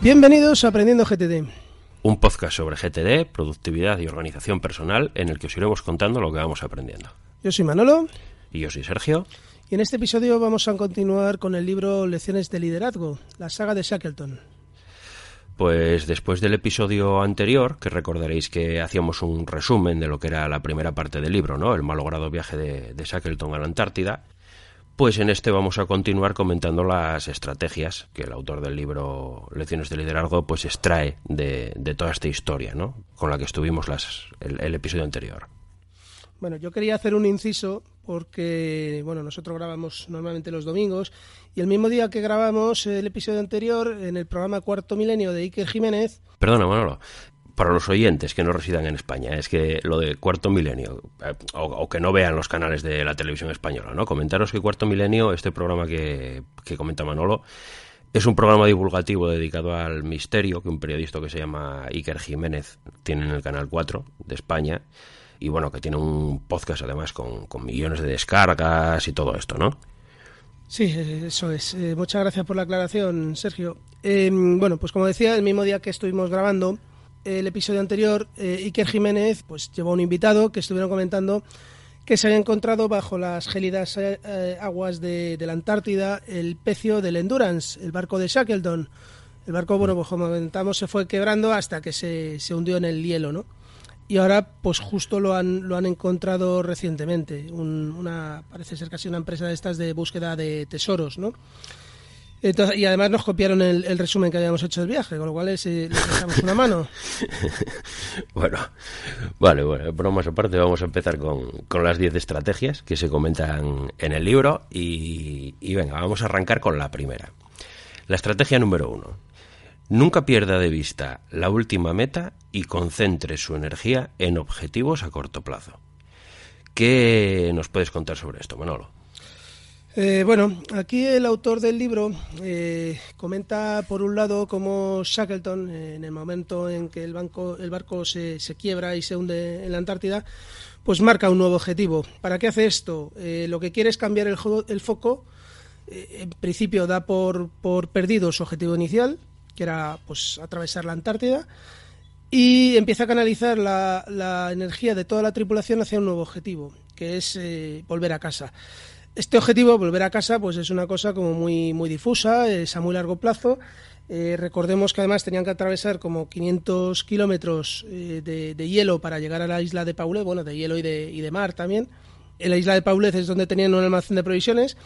Bienvenidos a Aprendiendo GTD. Un podcast sobre GTD, productividad y organización personal en el que os iremos contando lo que vamos aprendiendo. Yo soy Manolo Y yo soy Sergio. y en este episodio vamos a continuar con el libro Lecciones de Liderazgo, la saga de Shackleton. Pues después del episodio anterior, que recordaréis que hacíamos un resumen de lo que era la primera parte del libro, ¿no? El malogrado viaje de, de Shackleton a la Antártida, pues en este vamos a continuar comentando las estrategias que el autor del libro Lecciones de Liderazgo pues extrae de, de toda esta historia, ¿no? Con la que estuvimos las, el, el episodio anterior. Bueno, yo quería hacer un inciso porque, bueno, nosotros grabamos normalmente los domingos y el mismo día que grabamos el episodio anterior, en el programa Cuarto Milenio de Iker Jiménez, Perdona, Manolo. Para los oyentes que no residan en España, es que lo de Cuarto Milenio, eh, o, que no vean los canales de la televisión española, ¿no? Comentaros que Cuarto Milenio, este programa que, que comenta Manolo, es un programa divulgativo dedicado al misterio que un periodista que se llama Iker Jiménez tiene en el Canal 4 de España. Y bueno, que tiene un podcast además con, millones de descargas y todo esto, ¿no? Sí, eso es. Eh, muchas gracias por la aclaración, Sergio. Eh, bueno, pues como decía, el mismo día que estuvimos grabando el episodio anterior, eh, Iker Jiménez pues llevó un invitado que estuvieron comentando que se había encontrado bajo las gélidas eh, eh, aguas de, la Antártida el pecio del Endurance, el barco de Shackleton. El barco, bueno, pues como comentamos, se fue quebrando hasta que se, se hundió en el hielo, ¿no? Y ahora, pues justo lo han, lo han encontrado recientemente. Un- una, parece ser casi una empresa de estas de búsqueda de tesoros, ¿no? Y además nos copiaron el, resumen que habíamos hecho del viaje, con lo cual eh, les echamos una mano. Bueno, vale, bueno, bromas aparte, vamos a empezar con, las 10 estrategias que se comentan en el libro y, y venga, vamos a arrancar con la primera. La estrategia número uno. Nunca pierda de vista la última meta y concentre su energía en objetivos a corto plazo. ¿Qué nos puedes contar sobre esto, Manolo? Eh, bueno, aquí el autor del libro eh, comenta, por un lado, cómo Shackleton, en el momento en que el, banco, el barco se, se quiebra y se hunde en la Antártida, pues marca un nuevo objetivo. ¿Para qué hace esto? Eh, lo que quiere es cambiar el, el foco. En principio da por, por perdido su objetivo inicial, que era pues atravesar la Antártida, y empieza a canalizar la, la energía de toda la tripulación hacia un nuevo objetivo, que es volver a casa. Este objetivo, volver a casa, pues es una cosa como muy, muy difusa, es a muy largo plazo. Eh, recordemos que además tenían que atravesar como 500 kilómetros eh, de, de hielo para llegar a la isla de Paulet, bueno, de hielo y de, y de mar también. En la isla de Paulet es donde tenían un almacén de provisiones.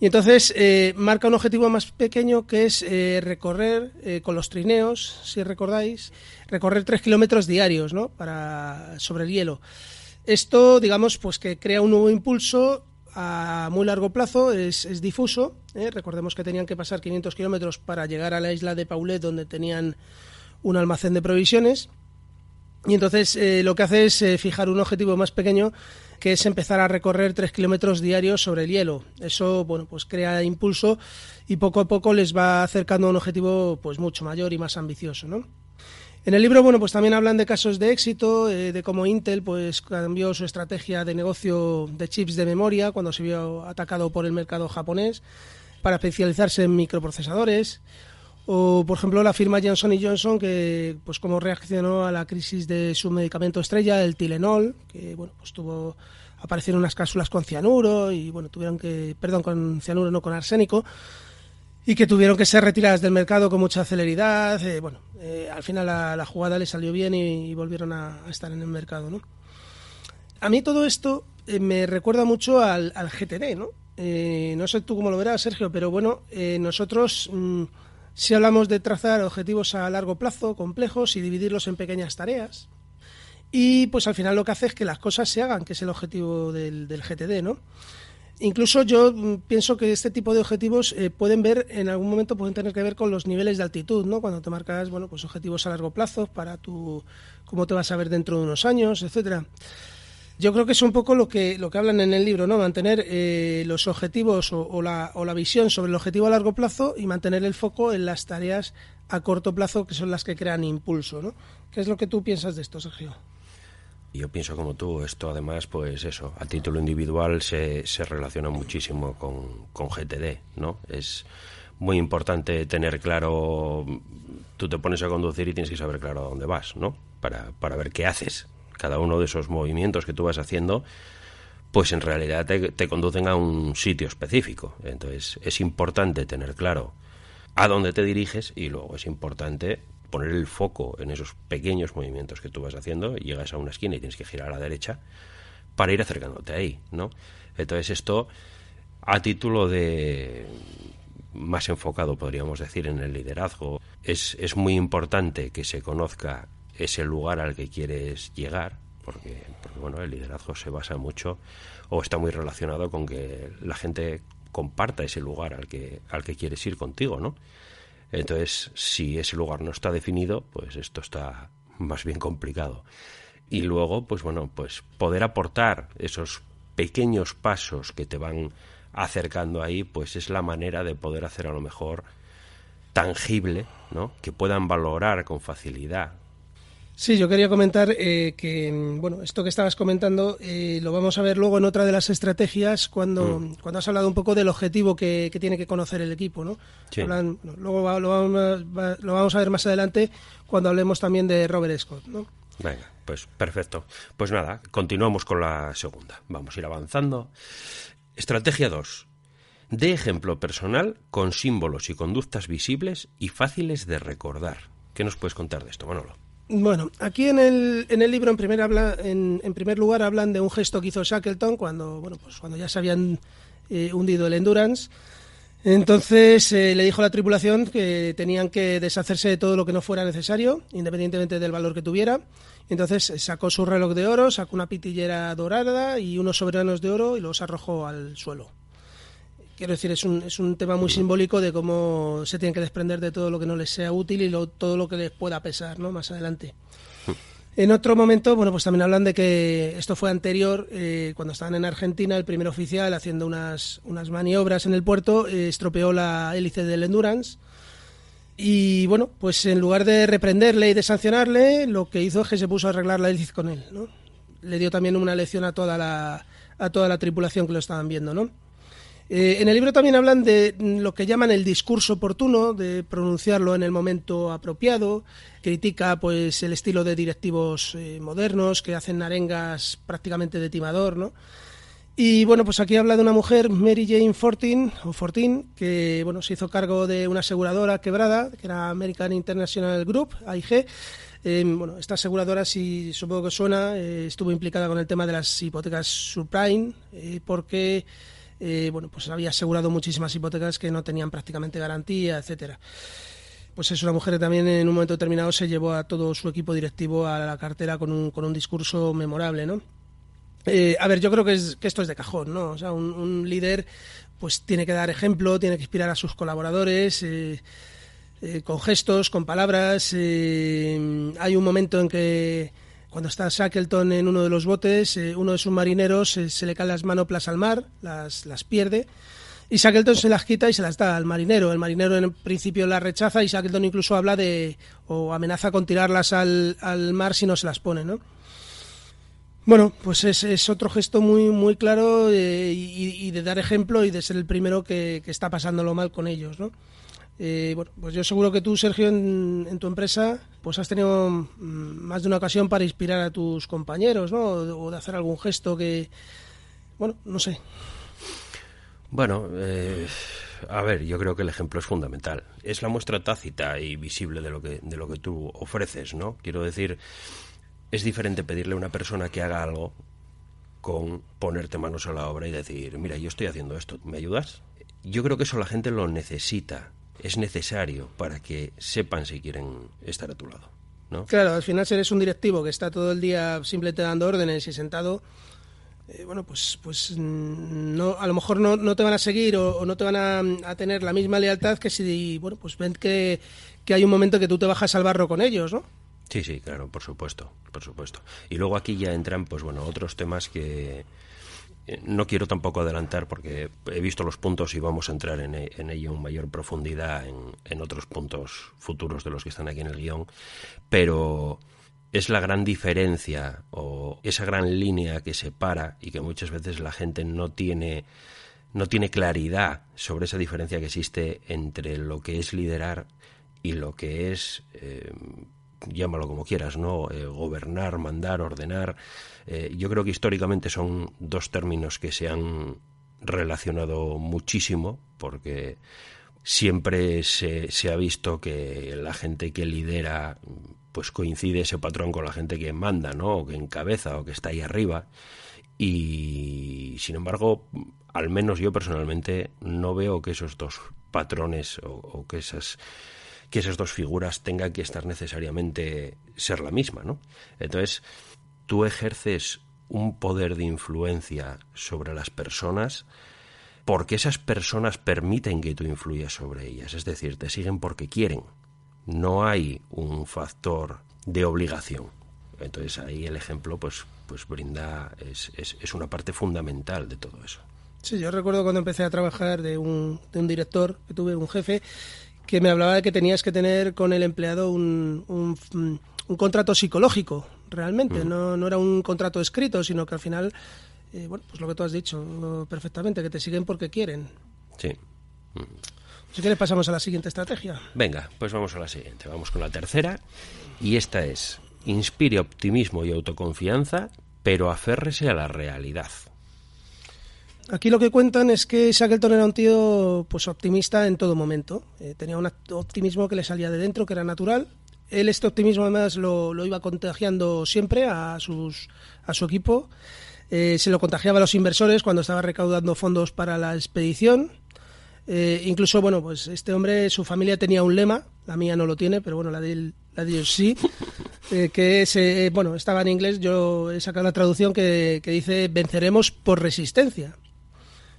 Y entonces eh, marca un objetivo más pequeño que es recorrer con los trineos, si recordáis, recorrer tres kilómetros diarios, ¿no? Para, sobre el hielo. Esto, digamos, pues que crea un nuevo impulso a muy largo plazo, es, es difuso. ¿eh? Recordemos que tenían que pasar 500 kilómetros para llegar a la isla de Paulet, donde tenían un almacén de provisiones. Y entonces eh, lo que hace es eh, fijar un objetivo más pequeño, que es empezar a recorrer 3 kilómetros diarios sobre el hielo. Eso, bueno, pues crea impulso y poco a poco les va acercando a un objetivo pues mucho mayor y más ambicioso, ¿no? En el libro, bueno, pues también hablan de casos de éxito, eh, de cómo Intel pues cambió su estrategia de negocio de chips de memoria cuando se vio atacado por el mercado japonés para especializarse en microprocesadores. O, por ejemplo, la firma Johnson Johnson, que, pues, cómo reaccionó a la crisis de su medicamento estrella, el Tilenol, que, bueno, pues tuvo, aparecieron unas cápsulas con cianuro y, bueno, tuvieron que, perdón, con cianuro, no con arsénico, y que tuvieron que ser retiradas del mercado con mucha celeridad. eh, bueno, eh, al final la, jugada le salió bien y, volvieron a, estar en el mercado, ¿no? A mí todo esto eh, me recuerda mucho al, GTD, ¿no? No sé tú cómo lo verás, Sergio, pero bueno, nosotros mm, si hablamos de trazar objetivos a largo plazo, complejos, y dividirlos en pequeñas tareas. Y pues al final lo que hace es que las cosas se hagan, que es el objetivo del, del GTD, ¿no? Incluso yo mm, pienso que este tipo de objetivos eh, pueden ver, en algún momento pueden tener que ver con los niveles de altitud, ¿no? Cuando te marcas, bueno, pues objetivos a largo plazo para tu, cómo te vas a ver dentro de unos años, etcétera. Yo creo que es un poco lo que, lo que hablan en el libro, ¿no? Mantener eh, los objetivos o, o, la, o la visión sobre el objetivo a largo plazo y mantener el foco en las tareas a corto plazo, que son las que crean impulso, ¿no? ¿Qué es lo que tú piensas de esto, Sergio? Yo pienso como tú, esto además, pues eso, a título individual se, se relaciona muchísimo con, con GTD, ¿no? Es muy importante tener claro, tú te pones a conducir y tienes que saber claro a dónde vas, ¿no? Para, para ver qué haces. Cada uno de esos movimientos que tú vas haciendo, pues en realidad te, te conducen a un sitio específico. Entonces es importante tener claro a dónde te diriges y luego es importante poner el foco en esos pequeños movimientos que tú vas haciendo, llegas a una esquina y tienes que girar a la derecha para ir acercándote ahí, ¿no? Entonces esto a título de más enfocado, podríamos decir, en el liderazgo, es, es muy importante que se conozca ese lugar al que quieres llegar, porque, bueno, el liderazgo se basa mucho o está muy relacionado con que la gente comparta ese lugar al que, al que quieres ir contigo, ¿no? Entonces, si ese lugar no está definido, pues esto está más bien complicado. Y luego, pues bueno, pues poder aportar esos pequeños pasos que te van acercando ahí, pues es la manera de poder hacer a lo mejor tangible, ¿no? Que puedan valorar con facilidad Sí, yo quería comentar eh, que, bueno, esto que estabas comentando eh, lo vamos a ver luego en otra de las estrategias cuando, mm. cuando has hablado un poco del objetivo que, que tiene que conocer el equipo, ¿no? Sí. Hablan, bueno, luego va, lo, vamos, va, lo, vamos, a ver más adelante cuando hablemos también de Robert Scott, ¿no? Venga, pues perfecto. Pues nada, continuamos con la segunda. Vamos a ir avanzando. Estrategia 2. De ejemplo personal con símbolos y conductas visibles y fáciles de recordar. ¿Qué nos puedes contar de esto, Manolo? Bueno, aquí en el, en el libro en primer, habla, en, primer lugar hablan de un gesto que hizo Shackleton cuando, bueno, pues cuando ya se habían eh, hundido el Endurance. Entonces eh, le dijo a la tripulación que tenían que deshacerse de todo lo que no fuera necesario, independientemente del valor que tuviera. Entonces sacó su reloj de oro, sacó una pitillera dorada y unos soberanos de oro y los arrojó al suelo. Quiero decir, es un, es un tema muy simbólico de cómo se tienen que desprender de todo lo que no les sea útil y lo, todo lo que les pueda pesar, ¿no? Más adelante. En otro momento, bueno, pues también hablan de que esto fue anterior, eh, cuando estaban en Argentina, el primer oficial haciendo unas, unas maniobras en el puerto, eh, estropeó la hélice del Endurance. Y bueno, pues en lugar de reprenderle y de sancionarle, lo que hizo es que se puso a arreglar la hélice con él, ¿no? Le dio también una lección a toda la, a toda la tripulación que lo estaban viendo, ¿no? Eh, en el libro también hablan de lo que llaman el discurso oportuno, de pronunciarlo en el momento apropiado. Critica pues el estilo de directivos eh, modernos que hacen arengas prácticamente de timador, ¿no? Y bueno, pues aquí habla de una mujer, Mary Jane Fortin, o Fortin, que bueno, se hizo cargo de una aseguradora quebrada, que era American International Group, AIG. Eh, bueno, esta aseguradora, si supongo que suena, estuvo implicada con el tema de las hipotecas subprime, eh, porque eh, bueno, pues había asegurado muchísimas hipotecas que no tenían prácticamente garantía, etcétera. Pues es una mujer que también en un momento determinado se llevó a todo su equipo directivo a la cartera con un, con un discurso memorable, ¿no? Eh, a ver, yo creo que, es, que, esto es de cajón, ¿no? O sea, un, líder pues tiene que dar ejemplo, tiene que inspirar a sus colaboradores eh, con gestos, con palabras. Hay un momento en que cuando está Shackleton en uno de los botes, eh, uno de sus marineros eh, se le caen las manoplas al mar, las, las pierde, y Shackleton se las quita y se las da al marinero. El marinero en principio las rechaza y Shackleton incluso habla de, o amenaza con tirarlas al, al mar si no se las pone, ¿no? Bueno, pues es, es, otro gesto muy, muy claro eh, y, y, de dar ejemplo y de ser el primero que, que está pasándolo mal con ellos, ¿no? Eh, bueno, pues yo seguro que tú, Sergio, en, tu empresa, pues has tenido mm, más de una ocasión para inspirar a tus compañeros, ¿no? O, o de hacer algún gesto que, bueno, no sé. Bueno, eh, a ver, yo creo que el ejemplo es fundamental. Es la muestra tácita y visible de lo que de lo que tú ofreces, ¿no? Quiero decir, es diferente pedirle a una persona que haga algo con ponerte manos a la obra y decir, mira, yo estoy haciendo esto, ¿me ayudas? Yo creo que eso la gente lo necesita, es necesario para que sepan si quieren estar a tu lado. ¿no? Claro, al final si eres un directivo que está todo el día simplemente dando órdenes y sentado, eh, bueno, pues, pues mm, no, a lo mejor no, no te van a seguir o, o no te van a, a, tener la misma lealtad que si, bueno, pues ven que, que hay un momento que tú te bajas al barro con ellos, ¿no? Sí, sí, claro, por supuesto, por supuesto. Y luego aquí ya entran, pues bueno, otros temas que no quiero tampoco adelantar porque he visto los puntos y vamos a entrar en, e, en ello en mayor profundidad en, en, otros puntos futuros de los que están aquí en el guion, pero es la gran diferencia o esa gran línea que separa y que muchas veces la gente no tiene no tiene claridad sobre esa diferencia que existe entre lo que es liderar y lo que es eh, llámalo como quieras, ¿no? Eh, gobernar, mandar, ordenar. Eh, yo creo que históricamente son dos términos que se han relacionado muchísimo porque siempre se, se, ha visto que la gente que lidera pues coincide ese patrón con la gente que manda, ¿no? O que encabeza o que está ahí arriba. Y sin embargo, al menos yo personalmente no veo que esos dos patrones o, o que esas que esas dos figuras tengan que estar necesariamente ser la misma, ¿no? Entonces, tú ejerces un poder de influencia sobre las personas porque esas personas permiten que tú influyas sobre ellas, es decir, te siguen porque quieren. No hay un factor de obligación. Entonces ahí el ejemplo pues, pues brinda, es, es, es una parte fundamental de todo eso. Sí, yo recuerdo cuando empecé a trabajar de un, de un director, que tuve un jefe, que me hablaba de que tenías que tener con el empleado un, un, un contrato psicológico, realmente. Mm. No, no, era un contrato escrito, sino que al final, eh, bueno, pues lo que tú has dicho perfectamente, que te siguen porque quieren. Sí. Mm. Si quieres pasamos a la siguiente estrategia. Venga, pues vamos a la siguiente. Vamos con la tercera. Y esta es, inspire optimismo y autoconfianza, pero aférrese a la realidad. Aquí lo que cuentan es que Shackleton era un tío pues optimista en todo momento. Eh, tenía un optimismo que le salía de dentro, que era natural. Él este optimismo además lo, lo iba contagiando siempre a, sus, a su equipo. Eh, se lo contagiaba a los inversores cuando estaba recaudando fondos para la expedición. Eh, incluso, bueno, pues este hombre, su familia tenía un lema, la mía no lo tiene, pero bueno, la de, él, la de ellos sí, eh, que es, eh, bueno, estaba en inglés, yo he sacado la traducción que, que dice venceremos por resistencia.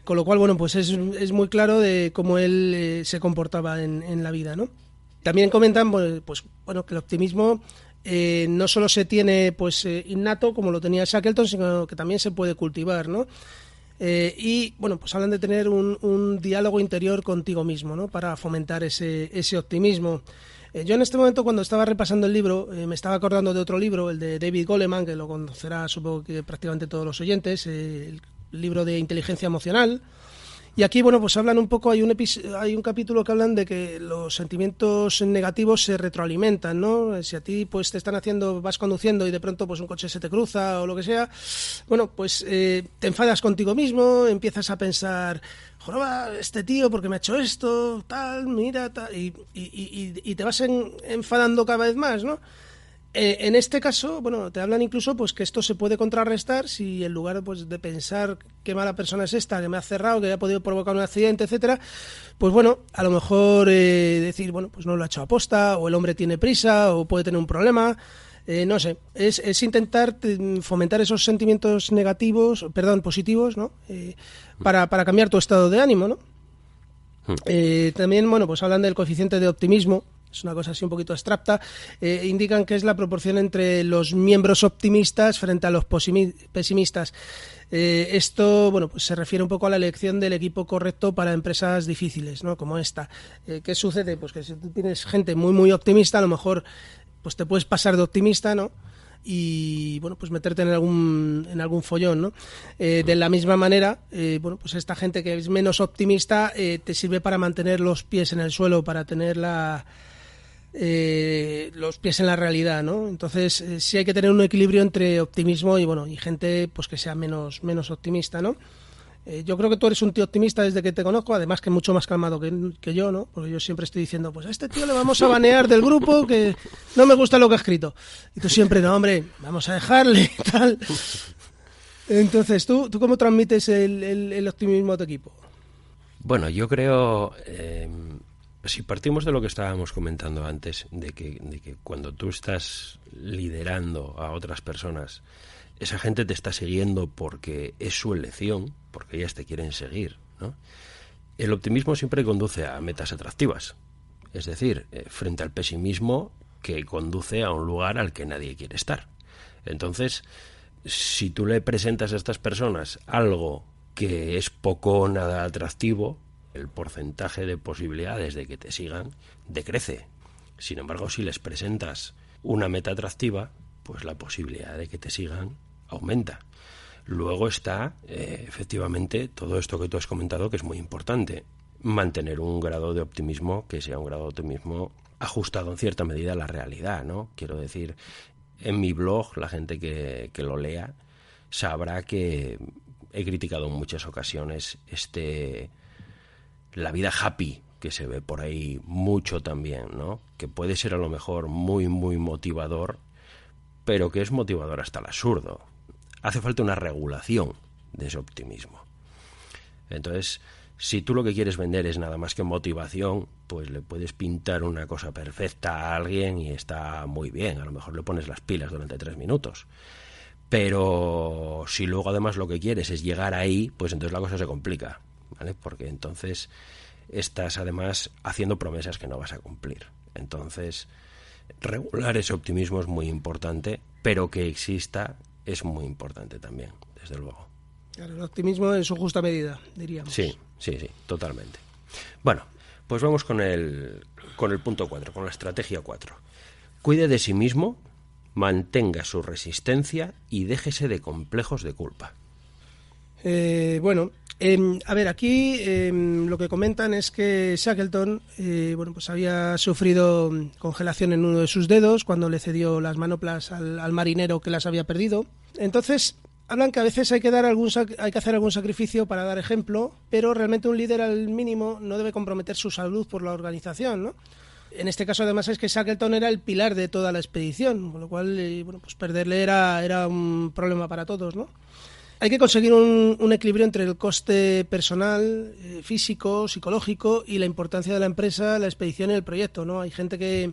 Con lo cual, bueno, pues es, es muy claro de cómo él eh, se comportaba en, en, la vida, ¿no? También comentan, pues, bueno, que el optimismo eh, no solo se tiene pues eh, innato, como lo tenía Shackleton, sino que también se puede cultivar, ¿no? Eh, y bueno, pues hablan de tener un, un, diálogo interior contigo mismo, ¿no? Para fomentar ese, ese optimismo. Yo en este momento, cuando estaba repasando el libro, me estaba acordando de otro libro, el de David Goleman, que lo conocerá supongo que prácticamente todos los oyentes, el libro de inteligencia emocional. Y aquí, bueno, pues hablan un poco, hay un, hay un capítulo que hablan de que los sentimientos negativos se retroalimentan, ¿no? Si a ti pues te están haciendo, vas conduciendo y de pronto pues un coche se te cruza o lo que sea, bueno, pues eh, te enfadas contigo mismo, empiezas a pensar, joroba, este tío porque me ha hecho esto, tal, mira, tal, y, y, y, y te vas en, enfadando cada vez más, ¿no? Eh, en este caso, bueno, te hablan incluso pues que esto se puede contrarrestar si en lugar pues de pensar qué mala persona es esta, que me ha cerrado, que ha podido provocar un accidente, etcétera, pues bueno, a lo mejor eh, decir, bueno, pues no lo ha hecho a posta, o el hombre tiene prisa, o puede tener un problema, eh, no sé, es, es, intentar fomentar esos sentimientos negativos, perdón, positivos, ¿no? Eh, para, para cambiar tu estado de ánimo, ¿no? Eh, también, bueno, pues hablan del coeficiente de optimismo, es una cosa así un poquito abstracta, eh, indican que es la proporción entre los miembros optimistas frente a los pesimistas. Eh, esto, bueno, pues se refiere un poco a la elección del equipo correcto para empresas difíciles, ¿no? Como esta. Eh, ¿Qué sucede? Pues que si tú tienes gente muy, muy optimista, a lo mejor pues te puedes pasar de optimista, ¿no? y bueno pues meterte en algún en algún follón no de la misma manera eh, bueno pues esta gente que es menos optimista te sirve para mantener los pies en el suelo para tener la eh, los pies en la realidad, ¿no? Entonces eh, sí hay que tener un equilibrio entre optimismo y bueno y gente pues que sea menos menos optimista, ¿no? Eh, yo creo que tú eres un tío optimista desde que te conozco, además que mucho más calmado que, que, yo, ¿no? Porque yo siempre estoy diciendo, pues a este tío le vamos a banear del grupo que no me gusta lo que ha escrito. Y tú siempre, no, hombre, vamos a dejarle tal. Entonces, ¿tú, ¿tú cómo transmites el, el- el optimismo a tu equipo? Bueno, yo creo, eh, si partimos de lo que estábamos comentando antes, de que, cuando tú estás liderando a otras personas, esa gente te está siguiendo porque es su elección, porque ellas te quieren seguir. El optimismo siempre conduce a metas atractivas, es decir, eh, frente al pesimismo que conduce a un lugar al que nadie quiere estar. Entonces, si tú le presentas a estas personas algo que es poco o nada atractivo, el porcentaje de posibilidades de que te sigan decrece. Sin embargo, si les presentas una meta atractiva, pues la posibilidad de que te sigan aumenta. Luego está, eh, efectivamente, todo esto que tú has comentado, que es muy importante, mantener un grado de optimismo que sea un grado de optimismo ajustado en cierta medida a la realidad, ¿no? Quiero decir, en mi blog, la gente que, que lo lea sabrá que he criticado en muchas ocasiones este la vida happy que se ve por ahí mucho también, ¿no? Que puede ser a lo mejor muy muy motivador, pero que es motivador hasta el absurdo. Hace falta una regulación de ese optimismo. Entonces, si tú lo que quieres vender es nada más que motivación, pues le puedes pintar una cosa perfecta a alguien y está muy bien. A lo mejor le pones las pilas durante tres minutos. Pero si luego además lo que quieres es llegar ahí, pues entonces la cosa se complica, ¿vale? Porque entonces estás además haciendo promesas que no vas a cumplir. Entonces, regular ese optimismo es muy importante, pero que exista es muy importante también, desde luego. Claro, el optimismo en su justa medida, diríamos. Sí, sí, sí, totalmente. Bueno, pues vamos con el, con el punto 4, con la estrategia 4. Cuide de sí mismo, mantenga su resistencia y déjese de complejos de culpa. Eh, bueno, em, a ver, aquí em, lo que comentan es que Shackleton eh, bueno, pues había sufrido mm, congelación en uno de sus dedos cuando le cedió las manoplas al, al marinero que las había perdido. Entonces, hablan que a veces hay que, dar algún hay que hacer algún sacrificio para dar ejemplo, pero realmente un líder al mínimo no debe comprometer su salud por la organización, ¿no? En este caso, además, es que Shackleton era el pilar de toda la expedición, con lo cual, eh, bueno, pues perderle era, era un problema para todos, ¿no? Hay que conseguir un, equilibrio entre el coste personal, eh, físico, psicológico y la importancia de la empresa, la expedición y el proyecto, ¿no? Hay gente que,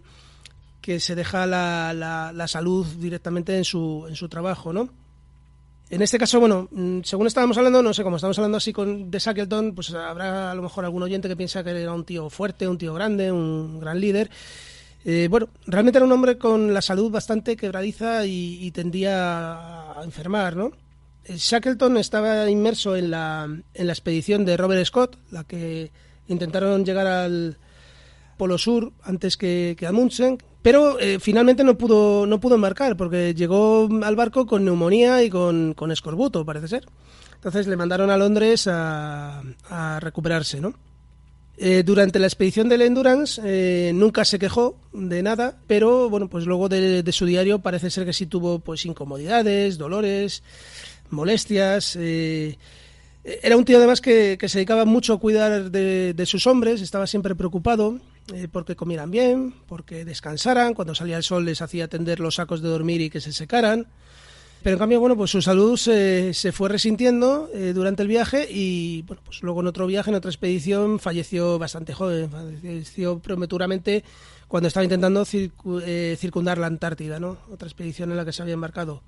que se deja la, la- la salud directamente en su, en su trabajo, ¿no? En este caso, bueno, mm, según estábamos hablando, no sé, como estamos hablando así con, de Shackleton, pues habrá a lo mejor algún oyente que piensa que era un tío fuerte, un tío grande, un gran líder. Eh, bueno, realmente era un hombre con la salud bastante quebradiza y, y tendía a enfermar, ¿no? Shackleton estaba inmerso en la, en la expedición de Robert Scott, la que intentaron llegar al Polo Sur antes que, que Amundsen, pero eh, finalmente no pudo, no pudo embarcar porque llegó al barco con neumonía y con, con escorbuto, parece ser. Entonces le mandaron a Londres a, a recuperarse, ¿no? Eh, durante la expedición del Endurance eh, nunca se quejó de nada, pero bueno, pues luego de, su diario parece ser que sí tuvo pues incomodidades, dolores, molestias. eh, era un tío además que, que se dedicaba mucho a cuidar de, de sus hombres, estaba siempre preocupado eh, porque comieran bien, porque descansaran, cuando salía el sol les hacía tender los sacos de dormir y que se secaran. Pero en cambio, bueno, pues su salud se, se fue resintiendo eh, durante el viaje y, bueno, pues luego en otro viaje, en otra expedición, falleció bastante joven, falleció prematuramente cuando estaba intentando circu- eh, circundar la Antártida, ¿no? Otra expedición en la que se había embarcado.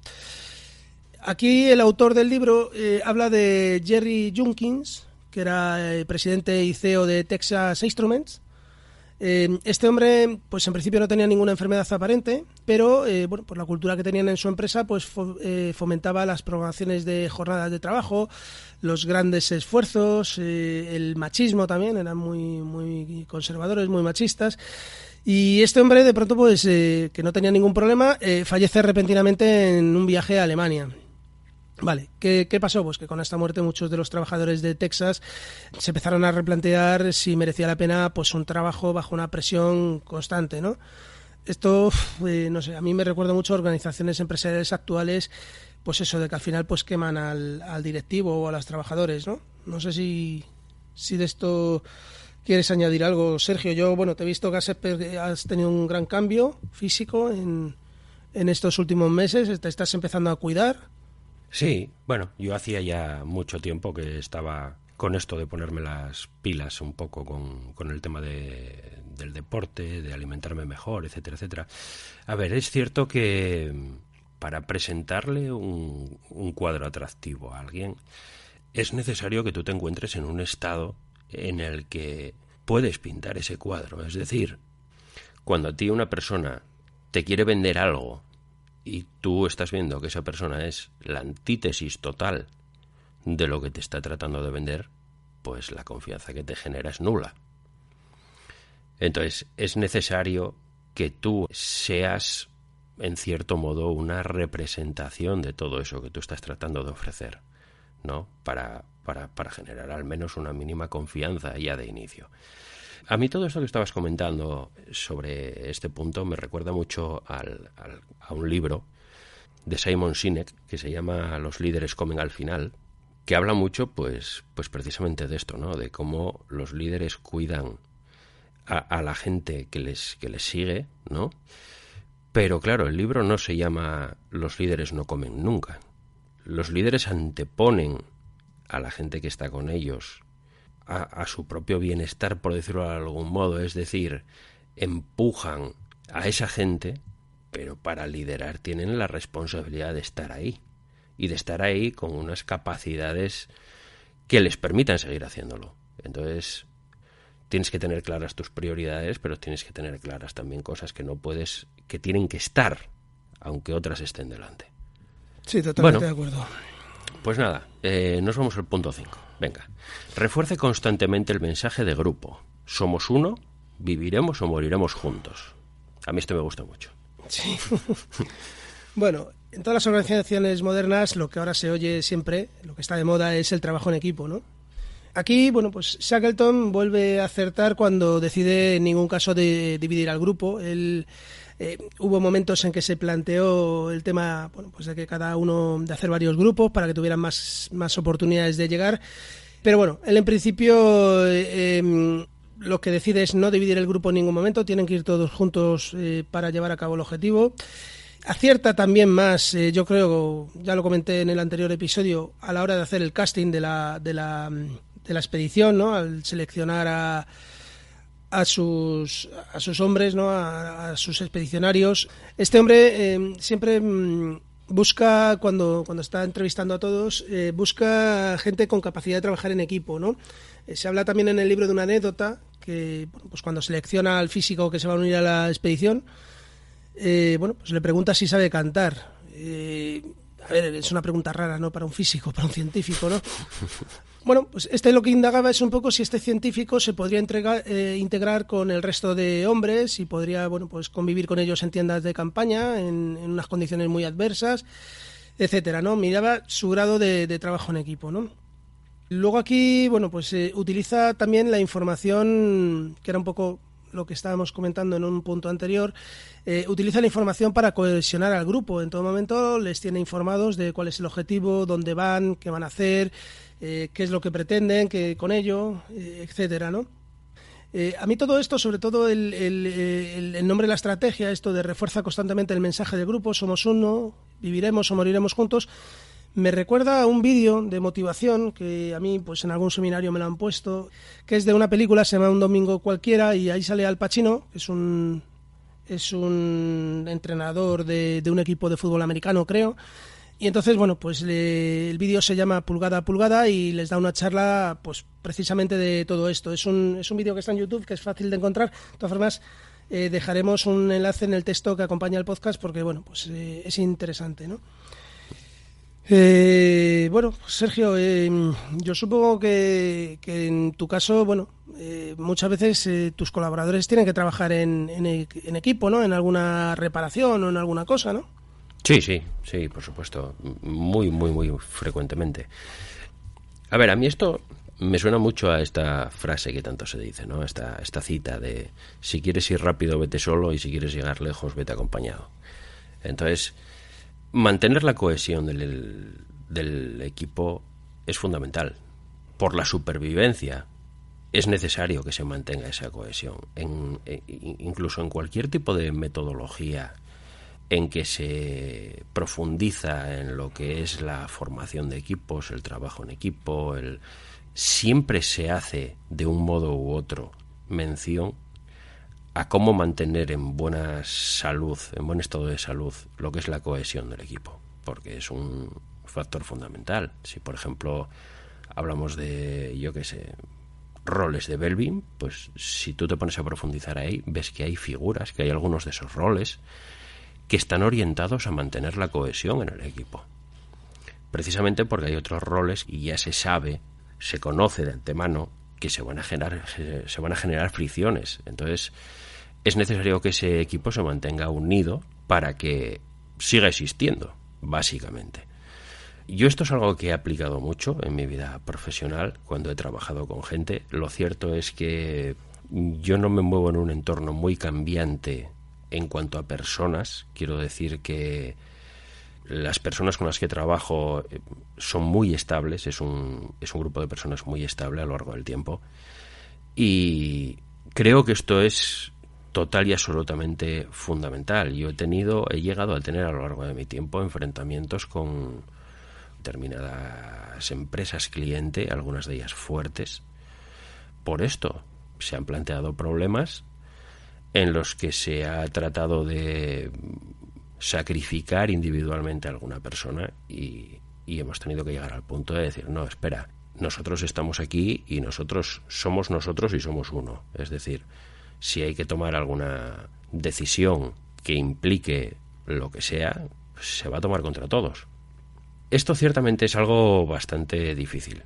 Aquí el autor del libro eh, habla de Jerry Junkins, que era presidente y CEO de Texas Instruments. Eh, este hombre, pues en principio no tenía ninguna enfermedad aparente, pero eh, bueno, por la cultura que tenían en su empresa, pues eh, fomentaba las programaciones de jornadas de trabajo, los grandes esfuerzos, eh, el machismo también, eran muy, muy conservadores, muy machistas. Y este hombre, de pronto, pues que no tenía ningún problema, fallece repentinamente en un viaje a Alemania. Vale, ¿Qué, ¿qué pasó? Pues que con esta muerte muchos de los trabajadores de Texas se empezaron a replantear si merecía la pena pues un trabajo bajo una presión constante, ¿no? Esto, eh, no sé, a mí me recuerda mucho a organizaciones empresariales actuales, pues eso, de que al final pues queman al, al directivo o a los trabajadores, ¿no? No sé si, si de esto quieres añadir algo, Sergio. Yo, bueno, te he visto que has, has tenido un gran cambio físico en, en estos últimos meses, te estás empezando a cuidar. Sí, bueno, yo hacía ya mucho tiempo que estaba con esto de ponerme las pilas un poco con, con el tema de, del deporte, de alimentarme mejor, etcétera, etcétera. A ver, es cierto que para presentarle un, un cuadro atractivo a alguien es necesario que tú te encuentres en un estado en el que puedes pintar ese cuadro. Es decir, cuando a ti una persona te quiere vender algo y tú estás viendo que esa persona es la antítesis total de lo que te está tratando de vender, pues la confianza que te genera es nula. Entonces, es necesario que tú seas, en cierto modo, una representación de todo eso que tú estás tratando de ofrecer, ¿no? Para, para, para generar al menos una mínima confianza ya de inicio. A mí todo esto que estabas comentando sobre este punto me recuerda mucho al, a un libro de Simon Sinek que se llama Los líderes comen al final, que habla mucho pues, pues precisamente de esto, ¿no? De cómo los líderes cuidan a, a la gente que les, que les sigue, ¿no? Pero claro, el libro no se llama Los líderes no comen nunca. Los líderes anteponen a la gente que está con ellos a, a, su propio bienestar, por decirlo de algún modo, es decir, empujan a esa gente, pero para liderar tienen la responsabilidad de estar ahí y de estar ahí con unas capacidades que les permitan seguir haciéndolo. Entonces, tienes que tener claras tus prioridades, pero tienes que tener claras también cosas que no puedes, que tienen que estar, aunque otras estén delante. Sí, totalmente bueno, de acuerdo. Pues nada, eh, nos vamos al punto 5. Venga, refuerce constantemente el mensaje de grupo. Somos uno, viviremos o moriremos juntos. A mí esto me gusta mucho. Sí. bueno, en todas las organizaciones modernas lo que ahora se oye siempre, lo que está de moda es el trabajo en equipo, ¿no? Aquí, bueno, pues Shackleton vuelve a acertar cuando decide en ningún caso de dividir al grupo. Él, eh, hubo momentos en que se planteó el tema, bueno, pues de que cada uno de hacer varios grupos para que tuvieran más, más oportunidades de llegar. Pero bueno, él en principio eh, eh, lo que decide es no dividir el grupo en ningún momento, tienen que ir todos juntos eh, para llevar a cabo el objetivo. Acierta también más, eh, yo creo, ya lo comenté en el anterior episodio, a la hora de hacer el casting de la, de la, de la expedición, ¿no? al seleccionar a, a sus, a sus hombres, ¿no? a, sus expedicionarios. Este hombre eh, siempre mm, busca, cuando, cuando está entrevistando a todos, eh, busca gente con capacidad de trabajar en equipo. ¿no? Eh, se habla también en el libro de una anécdota que pues cuando selecciona al físico que se va a unir a la expedición, bueno, pues le pregunta si sabe cantar. A ver, es una pregunta rara, ¿no? Para un físico, para un científico, ¿no? Bueno, pues este lo que indagaba es un poco si este científico se podría eh, integrar con el resto de hombres y podría, bueno, pues convivir con ellos en tiendas de campaña, en, unas condiciones muy adversas, etcétera, ¿no? Miraba su grado de, de trabajo en equipo, ¿no? Luego aquí, bueno, pues eh, utiliza también la información, que era un poco lo que estábamos comentando en un punto anterior, eh, utiliza la información para cohesionar al grupo. En todo momento les tiene informados de cuál es el objetivo, dónde van, qué van a hacer, eh, qué es lo que pretenden que con ello, eh, etcétera, ¿no? Eh, a mí todo esto, sobre todo el, el, el, el, nombre de la estrategia, esto de refuerza constantemente el mensaje del grupo, somos uno, viviremos o moriremos juntos, me recuerda un vídeo de motivación que a mí pues en algún seminario me lo han puesto, que es de una película, se llama Un domingo cualquiera y ahí sale Al Pacino, que es un es un entrenador de, de un equipo de fútbol americano, creo. Y entonces, bueno, pues le, el vídeo se llama Pulgada a Pulgada y les da una charla, pues precisamente de todo esto. Es un, es un vídeo que está en YouTube, que es fácil de encontrar. De todas formas, eh, dejaremos un enlace en el texto que acompaña el podcast porque, bueno, pues eh, es interesante, ¿no? Eh, bueno, Sergio, eh, yo supongo que, en tu caso, bueno, eh, muchas veces eh, tus colaboradores tienen que trabajar en, en, en, equipo, ¿no? En alguna reparación o en alguna cosa, ¿no? Sí, sí, sí, por supuesto, muy, muy, muy frecuentemente. A ver, a mí esto me suena mucho a esta frase que tanto se dice, ¿no? Esta, esta cita de si quieres ir rápido, vete solo y si quieres llegar lejos, vete acompañado. Entonces, mantener la cohesión del, equipo es fundamental. Por la supervivencia es necesario que se mantenga esa cohesión. En, incluso en cualquier tipo de metodología en que se profundiza en lo que es la formación de equipos, el trabajo en equipo, siempre se hace de un modo u otro mención a cómo mantener en buena salud, en buen estado de salud, lo que es la cohesión del equipo, porque es un factor fundamental. Si, por ejemplo, hablamos de, yo qué sé, roles de Belvin, pues si tú te pones a profundizar ahí, ves que hay figuras, que hay algunos de esos roles que están orientados a mantener la cohesión en el equipo. Precisamente porque hay otros roles y ya se sabe, se conoce de antemano que se van a generar, se van a generar fricciones. Entonces, es necesario que ese equipo se mantenga unido para que siga existiendo, básicamente. Yo esto es algo que he aplicado mucho en mi vida profesional cuando he trabajado con gente. Lo cierto es que yo no me muevo en un entorno muy cambiante en cuanto a personas. Quiero decir que las personas con las que trabajo eh, son muy estables, es un, es un grupo de personas muy estable a lo largo del tiempo. Y creo que esto es total y absolutamente fundamental. Yo he tenido, he llegado a tener a lo largo de mi tiempo enfrentamientos con determinadas empresas cliente, algunas de ellas fuertes. Por esto se han planteado problemas en los que se ha tratado de sacrificar individualmente a alguna persona y, y hemos tenido que llegar al punto de decir, no, espera, nosotros estamos aquí y nosotros somos nosotros y somos uno. Es decir, si hay que tomar alguna decisión que implique lo que sea, se va a tomar contra todos. Esto ciertamente es algo bastante difícil.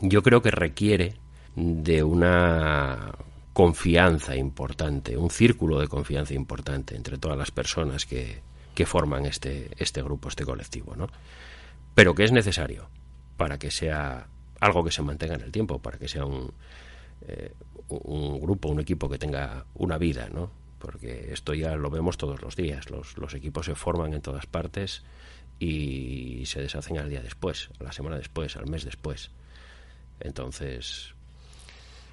Yo creo que requiere de una confianza importante, un círculo de confianza importante entre todas las personas que, que forman este, este grupo, este colectivo, ¿no? Pero que es necesario para que sea algo que se mantenga en el tiempo, para que sea un, eh, un grupo, un equipo que tenga una vida, ¿no? Porque esto ya lo vemos todos los días. Los, los equipos se forman en todas partes y se deshacen al día después, a la semana después, al mes después. Entonces,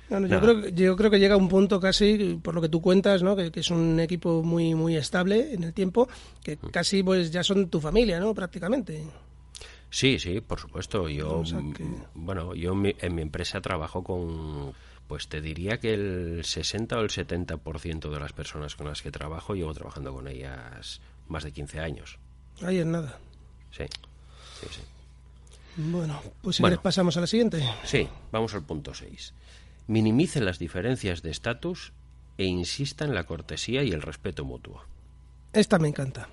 yo, creo, yo creo que llega un punto casi, por lo que tú cuentas, ¿no? que, es un equipo muy muy estable en el tiempo, que mm. casi pues ya son tu familia, ¿no? prácticamente. Sí, sí, por supuesto. Yo, bueno, yo en mi empresa trabajo con pues te diría que el 60 o el 70% de las personas con las que trabajo llevo trabajando con ellas más de 15 años. Ahí es nada. Sí, sí, sí. Bueno, pues si pasamos a la siguiente. Sí, vamos al punto 6. Minimice las diferencias de estatus e insista en la cortesía y el respeto mutuo. Esta me encanta.